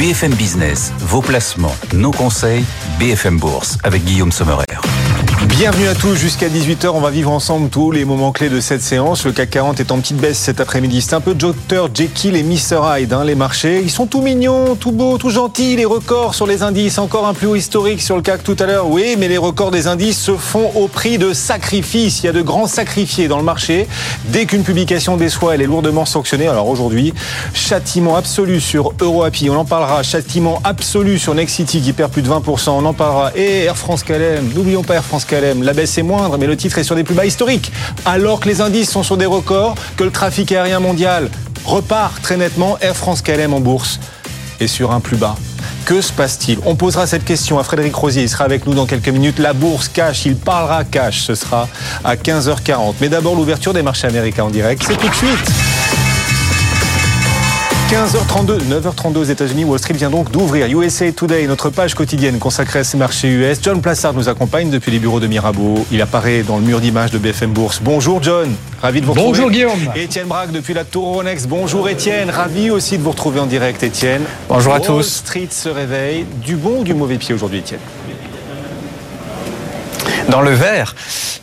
BFM Business, vos placements, nos conseils, BFM Bourse avec Guillaume Sommerer. Bienvenue à tous, jusqu'à 18h, on va vivre ensemble tous les moments clés de cette séance. Le CAC 40 est en petite baisse cet après-midi. C'est un peu Dr Jekyll et Mr Hyde, hein, les marchés. Ils sont tout mignons, tout beaux, tout gentils. Les records sur les indices, encore un plus haut historique sur le CAC tout à l'heure. Oui, mais les records des indices se font au prix de sacrifices. Il y a de grands sacrifiés dans le marché. Dès qu'une publication déçoit, elle est lourdement sanctionnée. Alors aujourd'hui, châtiment absolu sur EuroAPI. On en parlera. Châtiment absolu sur Nexity qui perd plus de 20%. On en parlera. Et Air France KLM. N'oublions pas Air France La baisse est moindre, mais le titre est sur des plus bas historiques. Alors que les indices sont sur des records, que le trafic aérien mondial repart très nettement, Air France KLM en bourse est sur un plus bas. Que se passe-t-il? On posera cette question à Frédéric Rosier. Il sera avec nous dans quelques minutes. La bourse cash, il parlera cash. Ce sera à 15h40. Mais d'abord, l'ouverture des marchés américains en direct. C'est tout de suite. 15h32, 9h32 aux États-Unis, Wall Street vient donc d'ouvrir USA Today, notre page quotidienne consacrée à ces marchés US. John Plassard nous accompagne depuis les bureaux de Mirabeau. Il apparaît dans le mur d'image de BFM Bourse. Bonjour John, ravi de vous retrouver. Bonjour Guillaume. Étienne Braque depuis la Tour Ronex. Bonjour Étienne, ravi aussi de vous retrouver en direct Étienne. Bonjour à tous. Wall Street se réveille. Du bon ou du mauvais pied aujourd'hui Étienne? Dans le vert.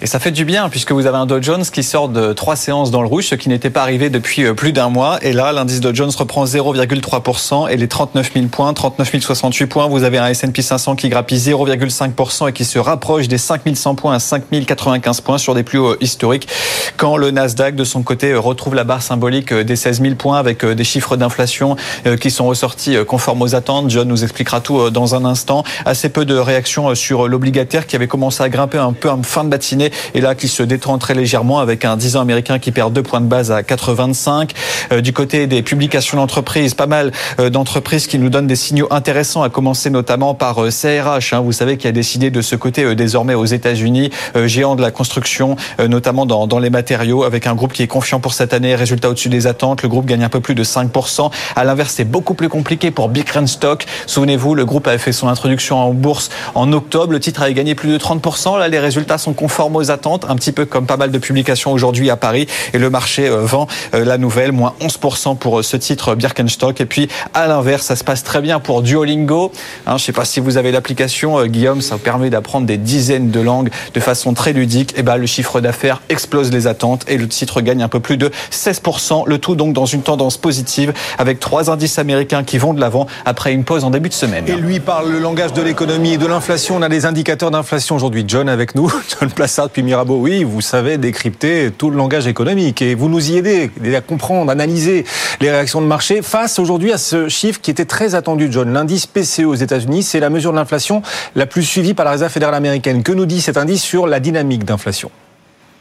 Et ça fait du bien puisque vous avez un Dow Jones qui sort de trois séances dans le rouge, ce qui n'était pas arrivé depuis euh, plus d'un mois. Et là, l'indice Dow Jones reprend 0,3% et les 39 000 points, 39 068 points. Vous avez un S&P 500 qui grappille 0,5% et qui se rapproche des 5 100 points à 5 095 points sur des plus hauts historiques. Quand le Nasdaq, de son côté, retrouve la barre symbolique des 16 000 points avec euh, des chiffres d'inflation euh, qui sont ressortis conformes aux attentes. John nous expliquera tout dans un instant. Assez peu de réactions sur l'obligataire qui avait commencé à grimper un peu en fin de matinée et là qui se détend très légèrement avec un 10 ans américain qui perd deux points de base à 85. Euh, du côté des publications d'entreprises, pas mal euh, d'entreprises qui nous donnent des signaux intéressants, à commencer notamment par CRH, euh, hein, vous savez, qui a décidé de ce côté désormais aux États-Unis, géant de la construction, notamment dans, dans les matériaux, avec un groupe qui est confiant pour cette année, résultat au-dessus des attentes. Le groupe gagne un peu plus de 5%. À l'inverse, c'est beaucoup plus compliqué pour Big Stock. Souvenez-vous, le groupe avait fait son introduction en bourse en octobre. Le titre avait gagné plus de 30%. Là, les résultats sont conformes aux attentes, un petit peu comme pas mal de publications aujourd'hui à Paris. Et le marché euh, vend euh, la nouvelle, moins 11% pour euh, ce titre Birkenstock. Et puis, à l'inverse, ça se passe très bien pour Duolingo. Hein, je ne sais pas si vous avez l'application, Guillaume, ça permet d'apprendre des dizaines de langues de façon très ludique. Et ben, le chiffre d'affaires explose les attentes et le titre gagne un peu plus de 16%. Le tout donc dans une tendance positive avec trois indices américains qui vont de l'avant après une pause en début de semaine. Et lui parle le langage de l'économie et de l'inflation. On a des indicateurs d'inflation aujourd'hui. John avec nous, John Plassard depuis Mirabeau. Oui, vous savez décrypter tout le langage économique et vous nous y aidez à comprendre, analyser les réactions de marché face aujourd'hui à ce chiffre qui était très attendu, John. L'indice PCE aux États-Unis, c'est la mesure de l'inflation la plus suivie par la Réserve fédérale américaine. Que nous dit cet indice sur la dynamique d'inflation?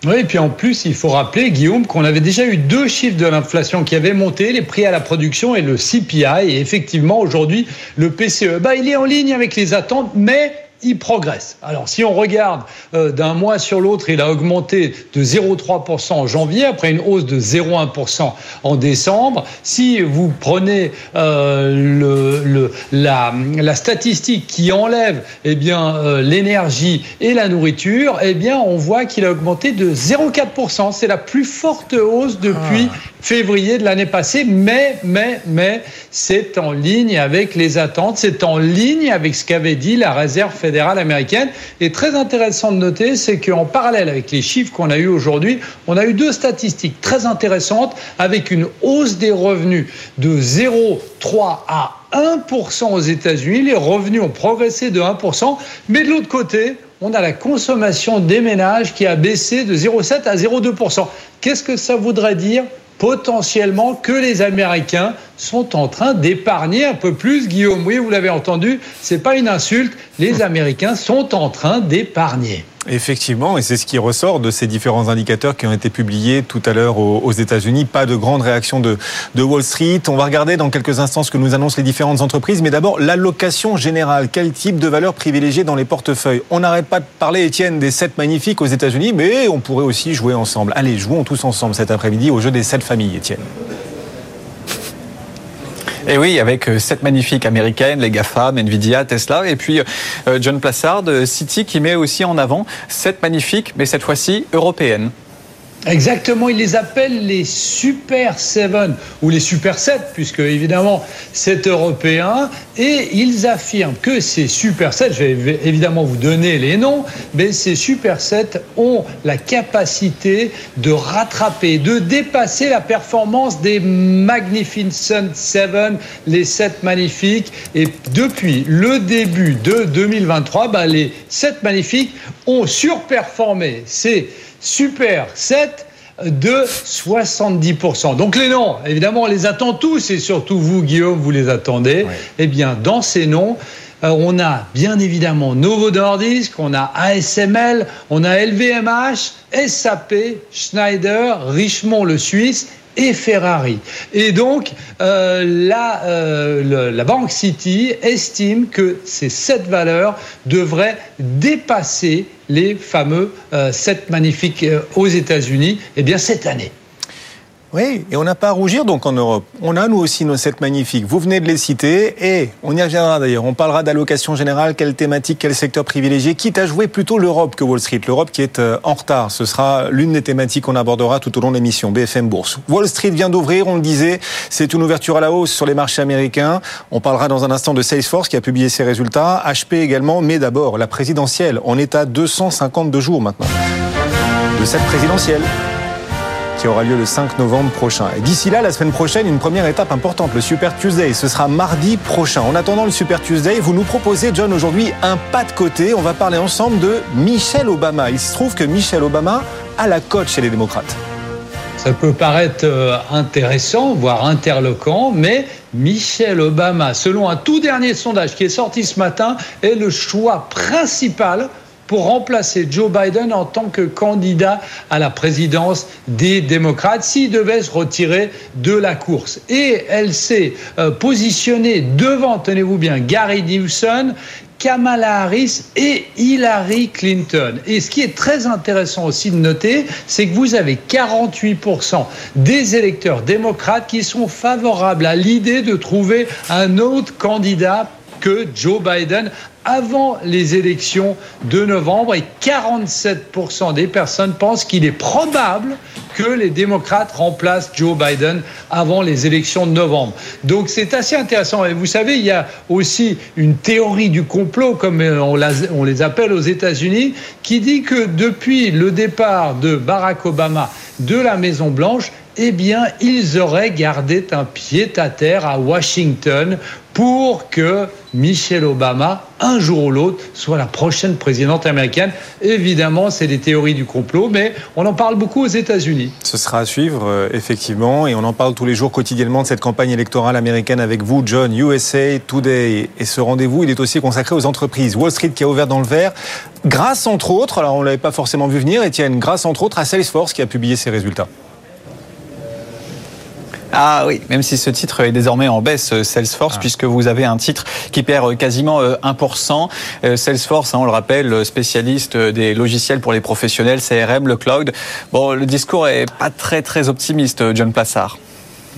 Oui, et puis en plus, il faut rappeler, Guillaume, qu'on avait déjà eu deux chiffres de l'inflation qui avaient monté, les prix à la production et le CPI. Et effectivement, aujourd'hui, le PCE, bah, il est en ligne avec les attentes, mais il progresse. Alors si on regarde euh, d'un mois sur l'autre, il a augmenté de 0,3% en janvier, après une hausse de 0,1% en décembre. Si vous prenez euh, le, la, la, statistique qui enlève eh bien euh, l'énergie et la nourriture, eh bien on voit qu'il a augmenté de 0,4%. C'est la plus forte hausse depuis ah. février de l'année passée, mais mais mais c'est en ligne avec les attentes, c'est en ligne avec ce qu'avait dit la réserve fédérale américaine. Et très intéressant de noter, c'est qu'en parallèle avec les chiffres qu'on a eu aujourd'hui, on a eu deux statistiques très intéressantes avec une hausse des revenus de 0,3 à 1% aux États-Unis. Les revenus ont progressé de 1%. Mais de l'autre côté, on a la consommation des ménages qui a baissé de 0,7 à 0,2%. Qu'est-ce que ça voudrait dire potentiellement que les Américains sont en train d'épargner un peu plus. Guillaume, oui, vous l'avez entendu, c'est pas une insulte. Les Américains sont en train d'épargner. Effectivement, et c'est ce qui ressort de ces différents indicateurs qui ont été publiés tout à l'heure aux États-Unis. Pas de grande réaction de, Wall Street. On va regarder dans quelques instants ce que nous annoncent les différentes entreprises. Mais d'abord, l'allocation générale. Quel type de valeur privilégiée dans les portefeuilles? On n'arrête pas de parler, Étienne, des 7 magnifiques aux États-Unis, mais on pourrait aussi jouer ensemble. Allez, jouons tous ensemble cet après-midi au jeu des 7 familles, Étienne. Et oui, avec euh, cette magnifique américaine, les GAFAM, Nvidia, Tesla, et puis euh, John Plassard, City, qui met aussi en avant cette magnifique, mais cette fois-ci européenne. Exactement, ils les appellent les Super 7 ou les Super 7, puisque évidemment c'est européen, et ils affirment que ces Super 7, je vais évidemment vous donner les noms, mais ces Super 7 ont la capacité de rattraper, de dépasser la performance des Magnificent 7, les 7 magnifiques, et depuis le début de 2023, bah, les 7 magnifiques ont surperformé. C'est Super 7 de 70%. Donc les noms, évidemment, on les attend tous, et surtout vous, Guillaume, vous les attendez. Eh bien, dans ces noms, euh, on a bien évidemment Novo Nordisk, on a ASML, on a LVMH, SAP, Schneider, Richemont le Suisse et Ferrari. Et donc, euh, la, euh, Banque City estime que ces sept valeurs devraient dépasser les fameux euh, sept magnifiques aux États-Unis, eh bien cette année. Oui, et on n'a pas à rougir donc en Europe. On a nous aussi nos sept magnifiques. Vous venez de les citer et on y reviendra d'ailleurs. On parlera d'allocation générale, quelle thématique, quel secteur privilégié, quitte à jouer plutôt l'Europe que Wall Street. L'Europe qui est euh, en retard. Ce sera l'une des thématiques qu'on abordera tout au long de l'émission BFM Bourse. Wall Street vient d'ouvrir, on le disait, c'est une ouverture à la hausse sur les marchés américains. On parlera dans un instant de Salesforce qui a publié ses résultats, HP également, mais d'abord la présidentielle. On est à 252 jours maintenant de cette présidentielle aura lieu le 5 novembre prochain. Et d'ici là, la semaine prochaine, une première étape importante, le Super Tuesday. Ce sera mardi prochain. En attendant le Super Tuesday, vous nous proposez, John, aujourd'hui un pas de côté. On va parler ensemble de Michelle Obama. Il se trouve que Michelle Obama a la cote chez les démocrates. Ça peut paraître euh, intéressant, voire interloquant, mais Michelle Obama, selon un tout dernier sondage qui est sorti ce matin, est le choix principal pour remplacer Joe Biden en tant que candidat à la présidence des démocrates s'il devait se retirer de la course. Et elle s'est euh, positionnée devant, tenez-vous bien, Gary Newsom, Kamala Harris et Hillary Clinton. Et ce qui est très intéressant aussi de noter, c'est que vous avez 48% des électeurs démocrates qui sont favorables à l'idée de trouver un autre candidat que Joe Biden avant les élections de novembre et 47% des personnes pensent qu'il est probable que les démocrates remplacent Joe Biden avant les élections de novembre. Donc c'est assez intéressant. Et vous savez, il y a aussi une théorie du complot, comme on, les appelle aux États-Unis, qui dit que depuis le départ de Barack Obama de la Maison Blanche, eh bien, ils auraient gardé un pied à terre à Washington pour que Michelle Obama, un jour ou l'autre, soit la prochaine présidente américaine. Évidemment, c'est des théories du complot, mais on en parle beaucoup aux États-Unis. Ce sera à suivre, euh, effectivement, et on en parle tous les jours quotidiennement de cette campagne électorale américaine avec vous, John, USA Today. Et ce rendez-vous, il est aussi consacré aux entreprises. Wall Street qui a ouvert dans le vert, grâce entre autres, alors on ne l'avait pas forcément vu venir, Étienne, grâce entre autres à Salesforce qui a publié ses résultats. Ah oui, même si ce titre est désormais en baisse, euh, Salesforce, ah. puisque vous avez un titre qui perd euh, quasiment 1%. Euh, Salesforce, hein, on le rappelle, spécialiste des logiciels pour les professionnels, CRM, le cloud. Bon, le discours est pas très très optimiste, John Plassard.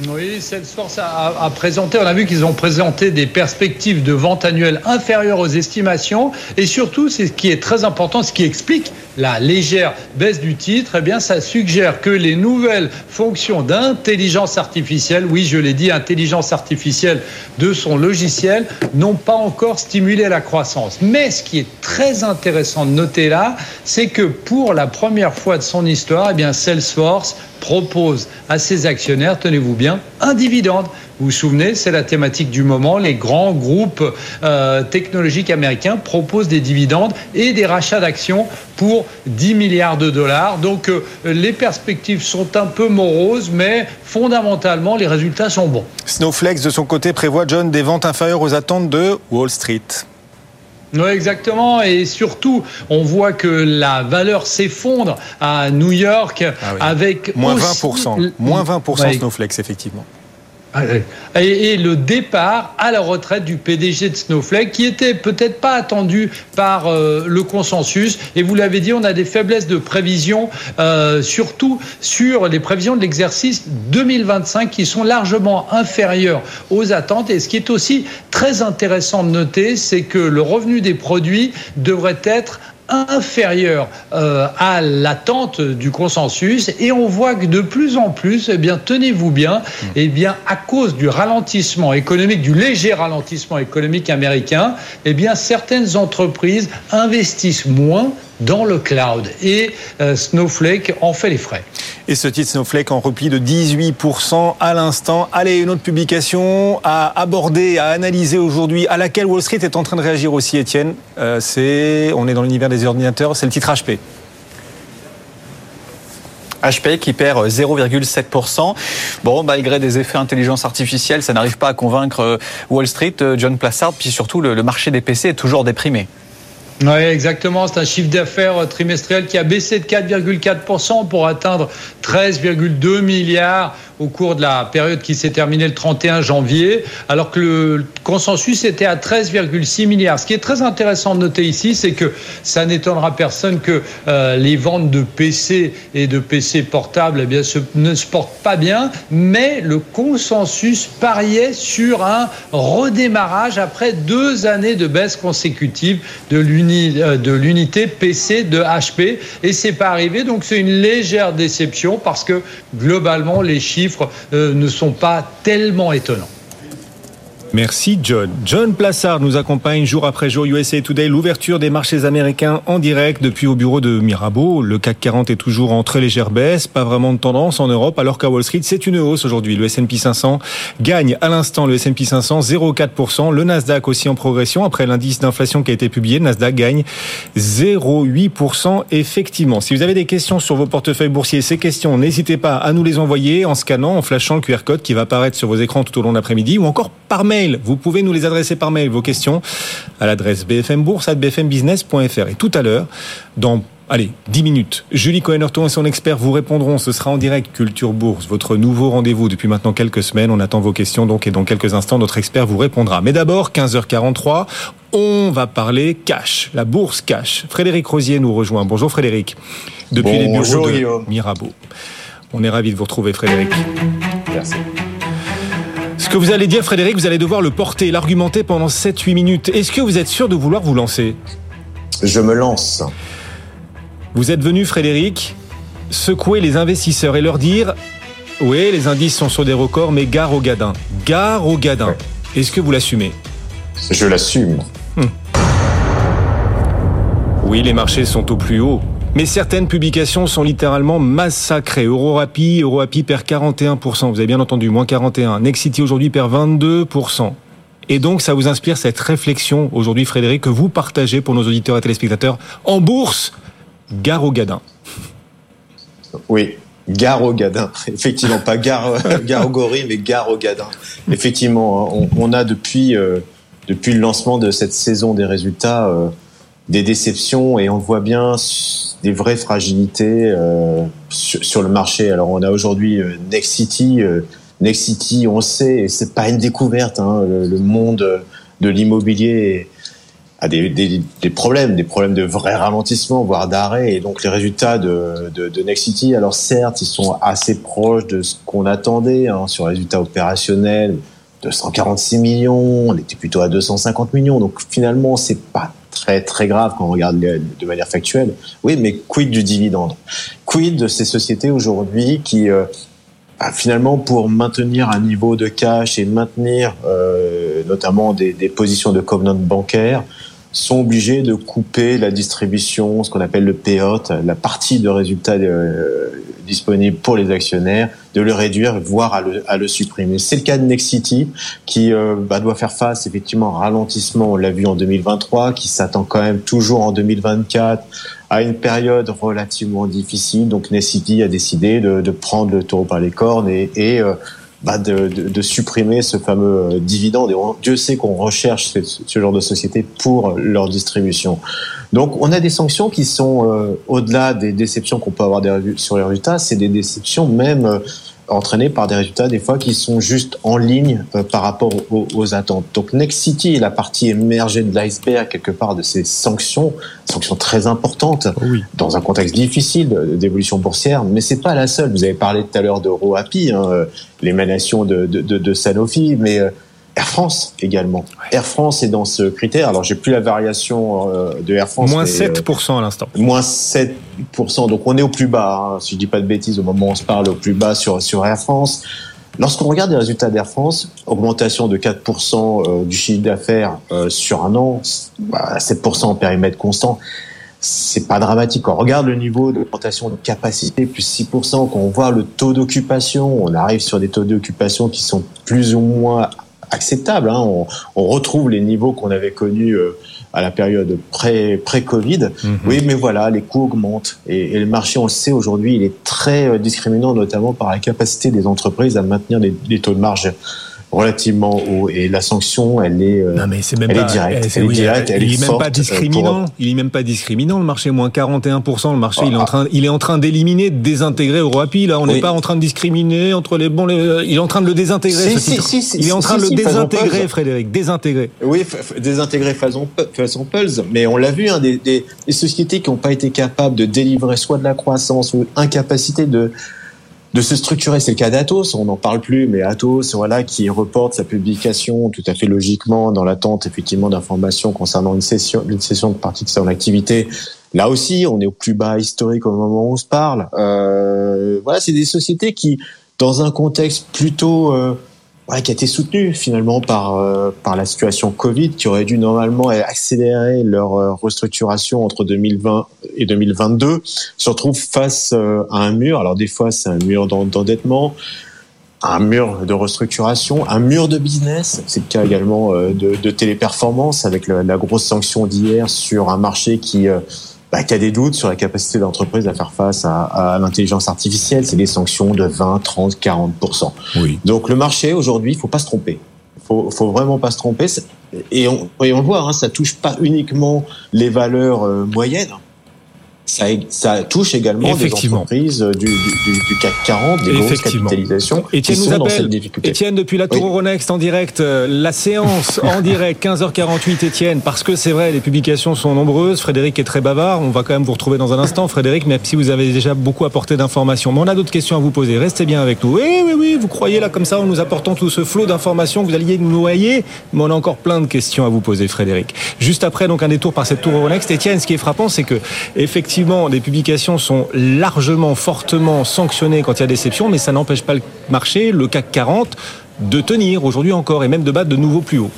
Oui, Salesforce a, présenté, on a vu qu'ils ont présenté des perspectives de vente annuelle inférieures aux estimations. Et surtout, c'est ce qui est très important, ce qui explique la légère baisse du titre, eh bien, ça suggère que les nouvelles fonctions d'intelligence artificielle, oui, je l'ai dit, intelligence artificielle de son logiciel, n'ont pas encore stimulé la croissance. Mais ce qui est très intéressant de noter là, c'est que pour la première fois de son histoire, eh bien, Salesforce propose à ses actionnaires, tenez-vous bien, un dividende. Vous vous souvenez, c'est la thématique du moment. Les grands groupes euh, technologiques américains proposent des dividendes et des rachats d'actions pour 10 milliards de dollars. Donc euh, les perspectives sont un peu moroses, mais fondamentalement, les résultats sont bons. Snowflakes, de son côté, prévoit, John, des ventes inférieures aux attentes de Wall Street. Oui, exactement. Et surtout, on voit que la valeur s'effondre à New York ah avec moins 20%. Moins 20% Snowflakes, effectivement. Ah, et, le départ à la retraite du PDG de Snowflake, qui était peut-être pas attendu par euh, le consensus. Et vous l'avez dit, on a des faiblesses de prévision, euh, surtout sur les prévisions de l'exercice 2025, qui sont largement inférieures aux attentes. Et ce qui est aussi très intéressant de noter, c'est que le revenu des produits devrait être inférieure euh, à l'attente du consensus et on voit que de plus en plus, eh bien, tenez-vous bien, eh bien, à cause du ralentissement économique, du léger ralentissement économique américain, eh bien, certaines entreprises investissent moins dans le cloud. Et euh, Snowflake en fait les frais. Et ce titre Snowflake en repli de 18% à l'instant. Allez, une autre publication à aborder, à analyser aujourd'hui, à laquelle Wall Street est en train de réagir aussi, Étienne. Euh, c'est, on est dans l'univers des ordinateurs, c'est le titre HP. HP qui perd 0,7%. Bon, malgré des effets intelligence artificielle, ça n'arrive pas à convaincre euh, Wall Street, John Plassard, puis surtout le marché des PC est toujours déprimé. Oui, exactement. C'est un chiffre d'affaires trimestriel qui a baissé de 4,4% pour atteindre 13,2 milliards au cours de la période qui s'est terminée le 31 janvier, alors que le consensus était à 13,6 milliards. Ce qui est très intéressant de noter ici, c'est que ça n'étonnera personne que euh, les ventes de PC et de PC portables eh bien, ne se portent pas bien, mais le consensus pariait sur un redémarrage après deux années de baisse consécutive de euh, l'unité PC de HP, et c'est pas arrivé, donc c'est une légère déception parce que globalement les chiffres euh, ne sont pas tellement étonnants. Merci John. John Plassard nous accompagne jour après jour USA Today, l'ouverture des marchés américains en direct depuis au bureau de Mirabeau. Le CAC 40 est toujours en très légère baisse, pas vraiment de tendance en Europe, alors qu'à Wall Street, c'est une hausse aujourd'hui. Le S&P 500 gagne à l'instant le S&P 500 0,4%. Le Nasdaq aussi en progression après l'indice d'inflation qui a été publié. Nasdaq gagne 0,8% effectivement. Si vous avez des questions sur vos portefeuilles boursiers, ces questions, n'hésitez pas à nous les envoyer en scannant, en flashant le QR code qui va apparaître sur vos écrans tout au long de l'après-midi ou encore par mail vous pouvez nous les adresser par mail, vos questions, à l'adresse bfmbourse.bfmbusiness.fr. Et tout à l'heure, dans Allez, 10 minutes. Julie Cohen-Horton et son expert vous répondront. Ce sera en direct Culture Bourse, votre nouveau rendez-vous depuis maintenant quelques semaines. On attend vos questions donc et dans quelques instants, notre expert vous répondra. Mais d'abord, 15h43, on va parler cash, la bourse cash. Frédéric Rosier nous rejoint. Bonjour Frédéric. Depuis les bureaux de Mirabeau. On est ravi de vous retrouver Frédéric. Merci. Ce que vous allez dire, Frédéric, vous allez devoir le porter, l'argumenter pendant 7-8 minutes. Est-ce que vous êtes sûr de vouloir vous lancer? Je me lance. Vous êtes venu, Frédéric, secouer les investisseurs et leur dire Oui, les indices sont sur des records, mais gare au gadin. Gare au gadin. Est-ce que vous l'assumez? Je l'assume. Hum. Oui, les marchés sont au plus haut. Mais certaines publications sont littéralement massacrées. EuroRapi, EuroRapi perd 41%. Vous avez bien entendu, moins 41. Nexity aujourd'hui perd 22%. Et donc, ça vous inspire cette réflexion aujourd'hui, Frédéric, que vous partagez pour nos auditeurs et téléspectateurs. En bourse, gare au gadin. Oui, gare au gadin. Effectivement, pas gare, gare au gorille, mais gare au gadin. Effectivement, hein, on, a depuis, euh, depuis le lancement de cette saison des résultats, euh, des déceptions et on voit bien des vraies fragilités euh, sur, le marché. Alors on a aujourd'hui euh, Next City. Euh, Next City, on sait, et c'est pas une découverte. Hein, le, monde de l'immobilier a des, problèmes, des problèmes de vrai ralentissement, voire d'arrêt. Et donc les résultats de, de, de, Next City, alors certes, ils sont assez proches de ce qu'on attendait hein, sur les résultats opérationnels. 246 millions, on était plutôt à 250 millions. Donc finalement, c'est pas très très grave quand on regarde de manière factuelle. Oui, mais quid du dividende? Quid de ces sociétés aujourd'hui qui euh, bah, finalement pour maintenir un niveau de cash et maintenir euh, notamment des, positions de covenant bancaire sont obligés de couper la distribution, ce qu'on appelle le payout, la partie de résultats euh, disponible pour les actionnaires, de le réduire, voire à le, à le supprimer. C'est le cas de Nexity, qui euh, bah, doit faire face effectivement à un ralentissement, on l'a vu en 2023, qui s'attend quand même toujours en 2024 à une période relativement difficile. Donc Nexity a décidé de, prendre le taureau par les cornes et, euh, bah de, supprimer ce fameux euh, dividende. Et Dieu sait qu'on recherche ce, ce, genre de société pour leur distribution. Donc on a des sanctions qui sont euh, au-delà des déceptions qu'on peut avoir sur les résultats, c'est des déceptions même euh, entraînées par des résultats des fois qui sont juste en ligne euh, par rapport aux, attentes. Donc Next City est la partie émergée de l'iceberg quelque part de ces sanctions, sanctions très importantes dans un contexte difficile d'évolution boursière, mais c'est pas la seule. Vous avez parlé tout à l'heure de Roapi, hein, l'émanation de, de, de, de, Sanofi, mais Air France également. Air France est dans ce critère. Alors j'ai plus la variation de Air France. Moins 7% à l'instant. Moins 7%. Donc on est au plus bas. Hein. Si je dis pas de bêtises, au moment où on se parle, au plus bas sur sur Air France. Lorsqu'on regarde les résultats d'Air France, augmentation de 4% du chiffre d'affaires sur un an, 7% bah, en périmètre constant c'est pas dramatique. Quand on regarde le niveau d'augmentation de capacité, plus 6%, quand on voit le taux d'occupation, on arrive sur des taux d'occupation qui sont plus ou moins acceptables. Hein. On, on, retrouve les niveaux qu'on avait connus euh, à la période pré-Covid. Mhm. Oui, mais voilà, les coûts augmentent. Et, et, le marché, on le sait aujourd'hui, il est très euh, discriminant, notamment par la capacité des entreprises à maintenir des, des taux de marge relativement haut. Et la sanction elle est euh, non mais c'est même elle pas, est directe elle, est, directe elle, il est, même pas discriminant. il est même pas discriminant le marché moins 41 le marché il est en ah. train il est en train d'éliminer de désintégrer Euroapi là. On n'est pas en train de discriminer entre les bons les, il est en train de le désintégrer il est en train de le désintégrer Frédéric désintégrer. Oui désintégrer façon façon Pulse. Mais on l'a vu hein, des, des, des sociétés qui n'ont pas été capables de délivrer soit de la croissance ou incapacité de de se structurer. C'est le cas d'Atos, on n'en parle plus, mais Atos, voilà, qui reporte sa publication tout à fait logiquement dans l'attente effectivement d'informations concernant une session, une session de partie de son activité. Là aussi, on est au plus bas historique au moment où on se parle. Euh, voilà, c'est des sociétés qui, dans un contexte plutôt euh, ouais, qui a été soutenu finalement par euh, par la situation Covid, qui aurait dû normalement accélérer leur euh, restructuration entre 2020 et 2022, se retrouve face euh, à un mur. Alors des fois, c'est un mur d'endettement, un mur de restructuration, un mur de business. C'est le cas également de, de téléperformance avec la grosse sanction d'hier sur un marché qui bah, qui a des doutes sur la capacité de l'entreprise à faire face à, à l'intelligence artificielle, c'est des sanctions de 20, 30, 40 oui. Donc le marché aujourd'hui, il faut pas se tromper. Faut, faut vraiment pas se tromper. Et on, et on voit, hein, ça touche pas uniquement les valeurs euh, moyennes ça, ça, touche également des entreprises du, du, du, CAC 40, des grosses capitalisations Etienne qui sont nous appelle. dans Etienne, depuis la Tour Euronext en direct, euh, la séance en direct, 15h48, Etienne, parce que c'est vrai, les publications sont nombreuses. Frédéric est très bavard. On va quand même vous retrouver dans un instant, Frédéric, même si vous avez déjà beaucoup apporté d'informations. Mais on a d'autres questions à vous poser. Restez bien avec nous. Oui, oui, oui, vous croyez là comme ça, en nous apportant tout ce flot d'informations, vous alliez nous noyer. Mais on a encore plein de questions à vous poser, Frédéric. Juste après, donc, un détour par cette Tour Euronext. Etienne, ce qui est frappant, c'est que, effectivement, effectivement, les publications sont largement, fortement sanctionnées quand il y a déception, mais ça n'empêche pas le marché, le CAC 40, de tenir aujourd'hui encore et même de battre de nouveaux plus hauts.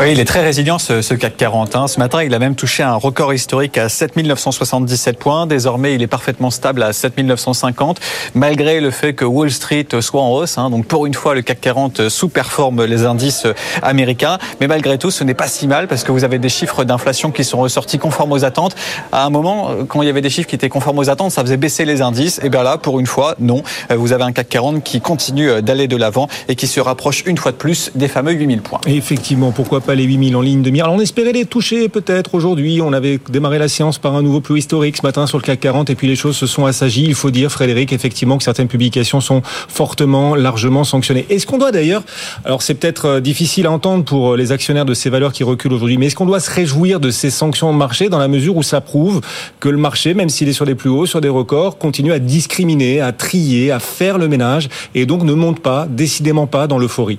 Oui, il est très résilient ce, ce CAC 40. Hein. Ce matin, il a même touché un record historique à 7977 points. Désormais, il est parfaitement stable à 7950, malgré le fait que Wall Street soit en hausse. Hein. Donc pour une fois, le CAC 40 sous-performe les indices américains. Mais malgré tout, ce n'est pas si mal parce que vous avez des chiffres d'inflation qui sont ressortis conformes aux attentes. À un moment, quand il y avait des chiffres qui étaient conformes aux attentes, ça faisait baisser les indices. Et bien là, pour une fois, non. Vous avez un CAC 40 qui continue d'aller de l'avant et qui se rapproche une fois de plus des fameux 8000 points. effectivement, pourquoi pas les 8000 en ligne de mire. Alors on espérait les toucher peut-être aujourd'hui. On avait démarré la séance par un nouveau plus historique ce matin sur le CAC 40 et puis les choses se sont assagies. Il faut dire, Frédéric, effectivement que certaines publications sont fortement, largement sanctionnées. Est-ce qu'on doit d'ailleurs, alors c'est peut-être euh, difficile à entendre pour euh, les actionnaires de ces valeurs qui reculent aujourd'hui, mais est-ce qu'on doit se réjouir de ces sanctions de marché dans la mesure où ça prouve que le marché, même s'il est sur des plus hauts, sur des records, continue à discriminer, à trier, à faire le ménage et donc ne monte pas, décidément pas dans l'euphorie?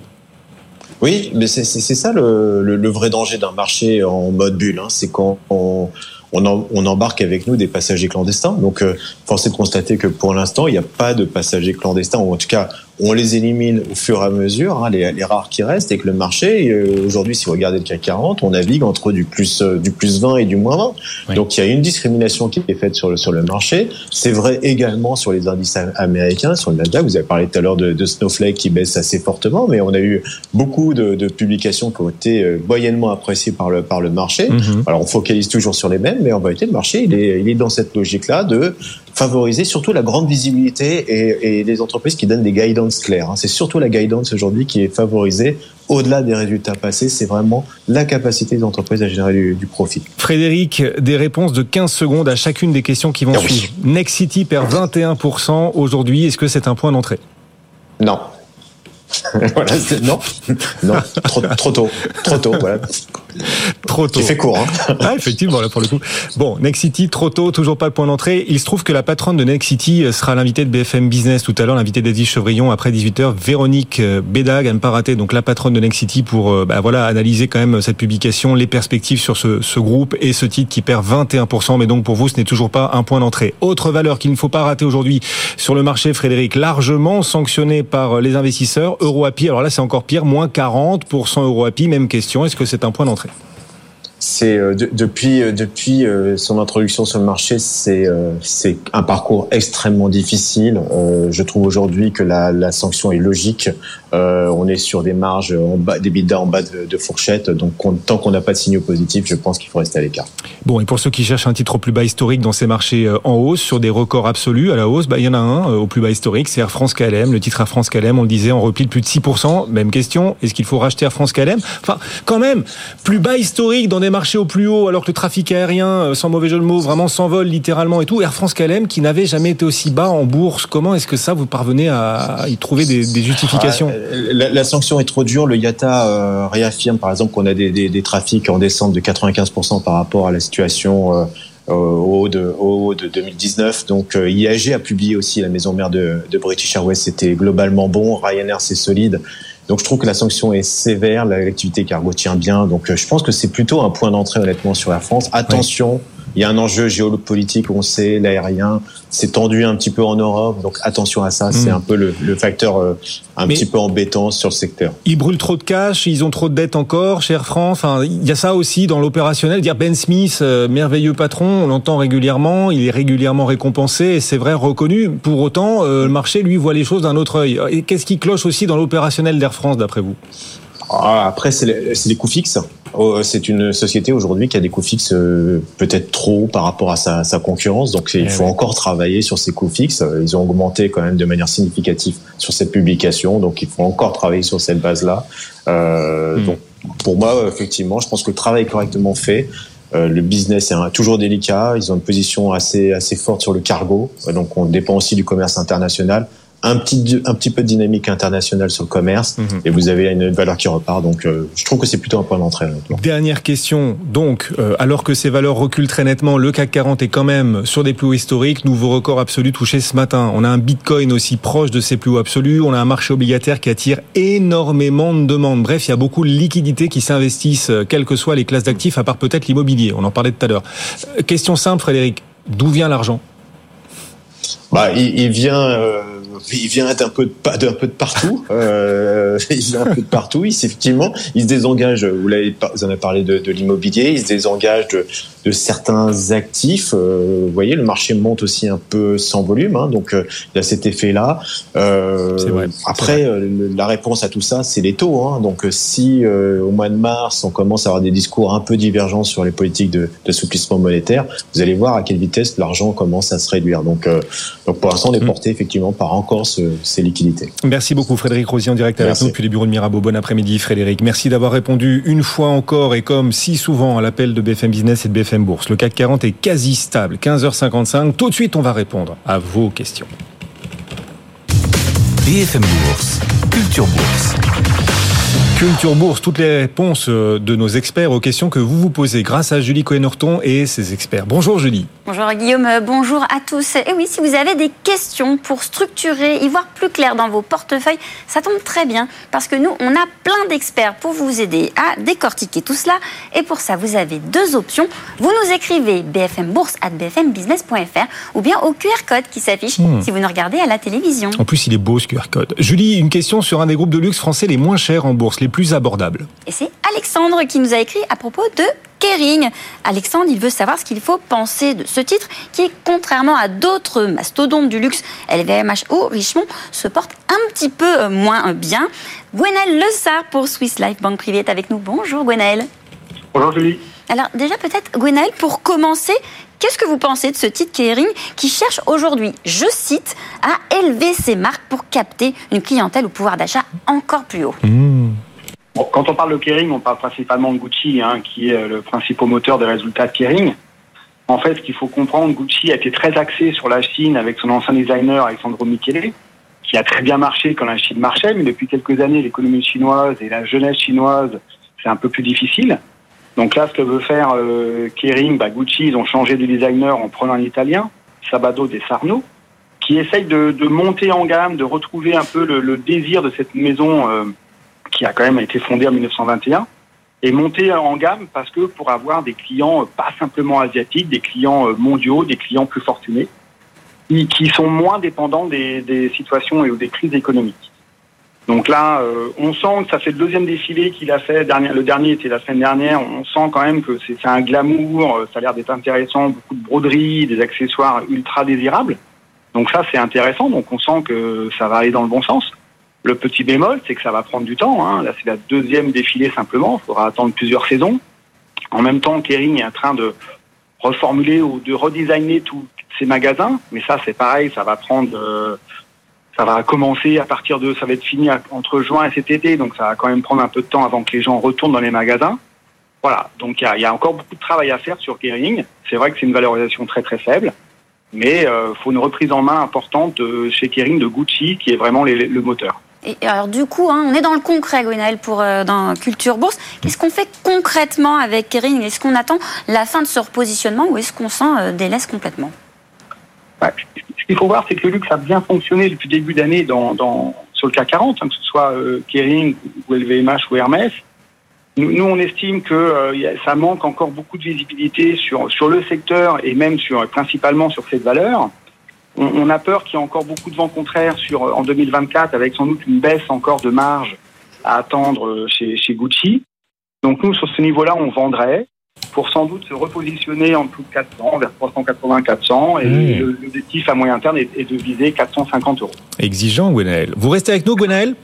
Oui, mais c'est ça le, vrai danger d'un marché en mode bulle. Hein. C'est quand on, on, on, embarque avec nous des passagers clandestins. Donc, euh, force est de constater que pour l'instant, il n'y a pas de passagers clandestins, ou en tout cas, on les élimine au fur et à mesure, hein, les, les, rares qui restent, et que le marché, euh, aujourd'hui, si vous regardez le CAC 40, on navigue entre du plus, euh, du plus 20 et du moins 20. Donc il y a une discrimination qui est faite sur le, sur le marché. C'est vrai également sur les indices américains, sur le Nasdaq. Vous avez parlé tout à l'heure de, de, Snowflake qui baisse assez fortement, mais on a eu beaucoup de, de publications qui ont été euh, moyennement appréciées par le, par le marché. Mm-hmm. Alors on focalise toujours sur les mêmes, mais en vérité, le marché, il est, il est dans cette logique-là de favoriser surtout la grande visibilité et, et les entreprises qui donnent des guidance claires. Hein. C'est surtout la guidance aujourd'hui qui est favorisée au-delà des résultats passés, c'est vraiment la capacité des entreprises à générer du, profit. Frédéric, des réponses de 15 secondes à chacune des questions qui vont ah suivre. Next City perd 21% aujourd'hui. Est-ce que c'est un point d'entrée? Non. voilà, non, non, trop, trop tôt, trop tôt. Voilà. trop tôt. Tu fais court, hein ah, effectivement, là, pour le coup. Bon, Next City, trop tôt, toujours pas le point d'entrée. Il se trouve que la patronne de Next City euh, sera l'invitée de BFM Business tout à l'heure, l'invitée d'Aziz Chevrillon après 18h. Véronique euh, Bédag, à ne pas rater, donc la patronne de Next City pour, euh, bah, voilà, analyser quand même cette publication, les perspectives sur ce, ce groupe et ce titre qui perd 21%. Mais donc, pour vous, ce n'est toujours pas un point d'entrée. Autre valeur qu'il ne faut pas rater aujourd'hui sur le marché, Frédéric, largement sanctionné par les investisseurs. EuroAPI, alors là, c'est encore pire, moins 40% EuroAPI. Même question, est-ce que c'est un point d'entrée? C'est euh, depuis euh, euh, son introduction sur le marché, c'est un parcours extrêmement difficile. je trouve aujourd'hui que la sanction est logique. On est sur des marges en bas, des bidas en bas de, de fourchette. Donc tant qu'on n'a pas de signaux positifs, je pense qu'il faut rester à l'écart. Bon, et pour ceux qui cherchent un titre au plus bas historique dans ces marchés en hausse, sur des records absolus à la hausse, bah, il y en a un au plus bas historique, c'est Air France KLM. Le titre Air France KLM, on le disait, en repli de plus de 6%. Même question, est-ce qu'il faut racheter Air France KLM Enfin, quand même, plus bas historique dans des marché au plus haut alors que le trafic aérien, euh, sans mauvais jeu de mots, vraiment s'envole littéralement et tout. Air France KLM qui n'avait jamais été aussi bas en bourse. Comment est-ce que ça, vous parvenez à y trouver des, justifications? Ah, la, sanction est trop dure. Le IATA euh, réaffirme par exemple qu'on a des, des, trafics en descente de 95% par rapport à la situation euh, au haut de, au de 2019. Donc IAG a publié aussi la maison mère de, de British Airways, c'était globalement bon. Ryanair c'est solide. Donc je trouve que la sanction est sévère, l'activité cargo tient bien. Donc euh, je pense que c'est plutôt un point d'entrée honnêtement sur la France. Attention, il y a un enjeu géopolitique, on sait, l'aérien s'est tendu un petit peu en Europe, donc attention à ça, c'est hmm. un peu le, le facteur euh, un petit peu embêtant sur le secteur. Ils brûlent trop de cash, ils ont trop de dettes encore chez Air France. Enfin, il y a ça aussi dans l'opérationnel. Dire Ben Smith, euh, merveilleux patron, on l'entend régulièrement, il est régulièrement récompensé et c'est vrai reconnu. Pour autant, euh, le marché lui voit les choses d'un autre œil. Et qu'est-ce qui cloche aussi dans l'opérationnel d'Air France d'après vous? Après, c'est les, les coûts fixes. Oh, c'est une société aujourd'hui qui a des coûts fixes euh, peut-être trop par rapport à sa, sa concurrence. Donc il eh faut encore travailler sur ces coûts fixes. Ils ont augmenté quand même de manière significative sur cette publication. Donc il faut encore travailler sur cette base-là. Euh, hmm. Donc pour moi, effectivement, je pense que le travail est correctement fait. Euh, le business est toujours délicat. Ils ont une position assez assez forte sur le cargo. Donc on dépend aussi du commerce international un petit un petit peu de dynamique internationale sur le commerce mhm. et vous avez une valeur qui repart donc euh, je trouve que c'est plutôt un point d'entrée dernière question donc euh, alors que ces valeurs reculent très nettement le CAC 40 est quand même sur des plus hauts historiques nouveau record absolu touché ce matin. On a un bitcoin aussi proche de ses plus hauts absolus on a un marché obligataire qui attire énormément de demandes. Bref il y a beaucoup de liquidités qui s'investissent euh, quelles que soient les classes d'actifs à part peut-être l'immobilier on en parlait tout à l'heure. Question simple Frédéric d'où vient l'argent? Bah, il, il vient il vient d'un peu de, d'un peu de partout. Euh, il vient un peu de partout. Il, effectivement, il se désengage. Vous l'avez, vous en avez parlé de, de l'immobilier. Il se désengage de, de certains actifs. Euh, vous voyez, le marché monte aussi un peu sans volume, hein, donc euh, il y a cet effet-là. Euh, vrai, après, euh, la réponse à tout ça, c'est les taux. Hein, donc si au mois de mars, on commence à avoir des discours un peu divergents sur les politiques de, d'assouplissement monétaire, vous allez voir à quelle vitesse l'argent commence à se réduire. Donc, donc pour l'instant, on est mm. porté effectivement par encore ce, ces liquidités. Merci beaucoup Frédéric Rosier en direct avec nous depuis les bureaux de Mirabeau. Bon après-midi Frédéric. Merci d'avoir répondu une fois encore et comme si souvent à l'appel de BFM Business et de BFM Bourse. Le CAC 40 est quasi stable, 15h55. Tout de suite, on va répondre à vos questions. BFM Bourse, Culture Bourse. Culture Bourse, toutes les réponses euh, de nos experts aux questions que vous vous posez grâce à Julie Cohen-Horton et ses experts. Bonjour Julie. Bonjour Guillaume, euh, bonjour à tous. Et oui, si vous avez des questions pour structurer, y voir plus clair dans vos portefeuilles, ça tombe très bien parce que nous, on a plein d'experts pour vous aider à décortiquer tout cela. Et pour ça, vous avez deux options. Vous nous écrivez bfmbourse at bfmbusiness.fr ou bien au QR code qui s'affiche hmm. si vous nous regardez à la télévision. En plus, il est beau ce QR code. Julie, une question sur un des groupes de luxe français les moins chers en bourse, les plus abordables. Et c'est Alexandre qui nous a écrit à propos de Kering. Alexandre, il veut savoir ce qu'il faut penser de ce titre qui, contrairement à d'autres mastodontes du luxe, LVMH ou Richemont, se porte un petit peu moins bien. Gwenaël Lessard pour Swiss Life Banque Privée est avec nous. Bonjour Gwenaël. Bonjour Julie. Alors déjà peut-être Gwenaël, pour commencer, qu'est-ce que vous pensez de ce titre Kering qui cherche aujourd'hui, je cite, à élever ses marques pour capter une clientèle au pouvoir d'achat encore plus haut? Mmh quand on parle de Kering, on parle principalement de Gucci, hein, qui est le principal moteur des résultats de Kering. En fait, ce qu'il faut comprendre, Gucci a été très axé sur la Chine avec son ancien designer Alessandro Michele, qui a très bien marché quand la Chine marchait, mais depuis quelques années, l'économie chinoise et la jeunesse chinoise, c'est un peu plus difficile. Donc là, ce que veut faire euh, Kering, bah, Gucci, ils ont changé de designer en prenant un italien, Sabado de Sarno, qui essaye de, de, monter en gamme, de retrouver un peu le, le désir de cette maison euh, qui a quand même été fondée en 1921, et monter en gamme parce que pour avoir des clients euh, pas simplement asiatiques, des clients euh, mondiaux, des clients plus fortunés, qui, sont moins dépendants des, situations et des crises économiques. Donc là, euh, on sent que ça fait le deuxième défilé qu'il a fait. Le dernier était la semaine dernière. On sent quand même que c'est un glamour. Ça a l'air d'être intéressant. Beaucoup de broderies, des accessoires ultra désirables. Donc ça, c'est intéressant. Donc on sent que ça va aller dans le bon sens. Le petit bémol, c'est que ça va prendre du temps. Hein. Là, c'est la deuxième défilé simplement. Il faudra attendre plusieurs saisons. En même temps, Kering est en train de reformuler ou de redesigner tous ses magasins. Mais ça, c'est pareil. Ça va prendre... Euh, ça va commencer à partir de, ça va être fini entre juin et cet été, donc ça va quand même prendre un peu de temps avant que les gens retournent dans les magasins. Voilà, donc il y a, encore beaucoup de travail à faire sur Kering. C'est vrai que c'est une valorisation très très faible, mais il euh, faut une reprise en main importante de, chez Kering de Gucci qui est vraiment le moteur. Alors du coup, hein, on est dans le concret, Gwenaël, pour euh, dans Culture Bourse. Qu'est-ce qu'on fait concrètement avec Kering? Est-ce qu'on attend la fin de ce repositionnement ou est-ce qu'on s'en euh, délaisse complètement? Ce qu'il faut voir, c'est que le luxe a bien fonctionné depuis le début d'année dans, dans, sur le CAC 40, hein, que ce soit euh, Kering ou LVMH ou Hermès. Nous, nous on estime que ça manque encore beaucoup de visibilité sur, sur le secteur et même sur, principalement sur cette valeur. On, on a peur qu'il y ait encore beaucoup de vents contraires sur, en 2024 avec sans doute une baisse encore de marge à attendre chez, chez Gucci. Donc nous, sur ce niveau-là, on vendrait pour sans doute se repositionner en dessous de 400, vers 380, 400, et mmh. l'objectif à moyen terme est, est, de viser 450 euros. Exigeant, Gwenaël. Vous restez avec nous, Gwenaël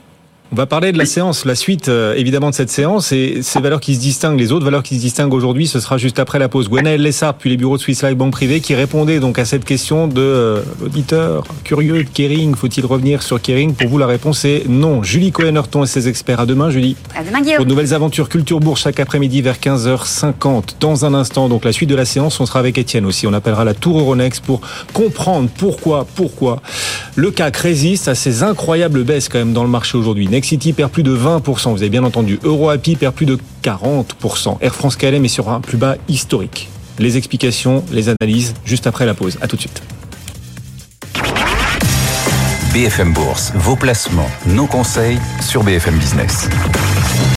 on va parler de la oui. séance, la suite euh, évidemment de cette séance et ces valeurs qui se distinguent, les autres valeurs qui se distinguent aujourd'hui, ce sera juste après la pause. Gwenaël Lessard, puis les bureaux de Swiss Life Banque Privée, qui répondait donc à cette question de euh, l'auditeur curieux de Kering. Faut-il revenir sur Kering? Pour vous, la réponse est non. Julie Cohen-Horton et ses experts. À demain, Julie. À demain, Guillaume. Pour de nouvelles aventures Culture Bourse chaque après-midi vers 15h50. Dans un instant, donc la suite de la séance, on sera avec Étienne aussi. On appellera la Tour Euronext pour comprendre pourquoi, pourquoi le CAC résiste à ces incroyables baisses quand même dans le marché aujourd'hui. Nexity perd plus de 20%, vous avez bien entendu. EuroAPI perd plus de 40%. Air France KLM est sur un plus bas historique. Les explications, les analyses, juste après la pause. À tout de suite. BFM Bourse, vos placements, nos conseils sur BFM Business.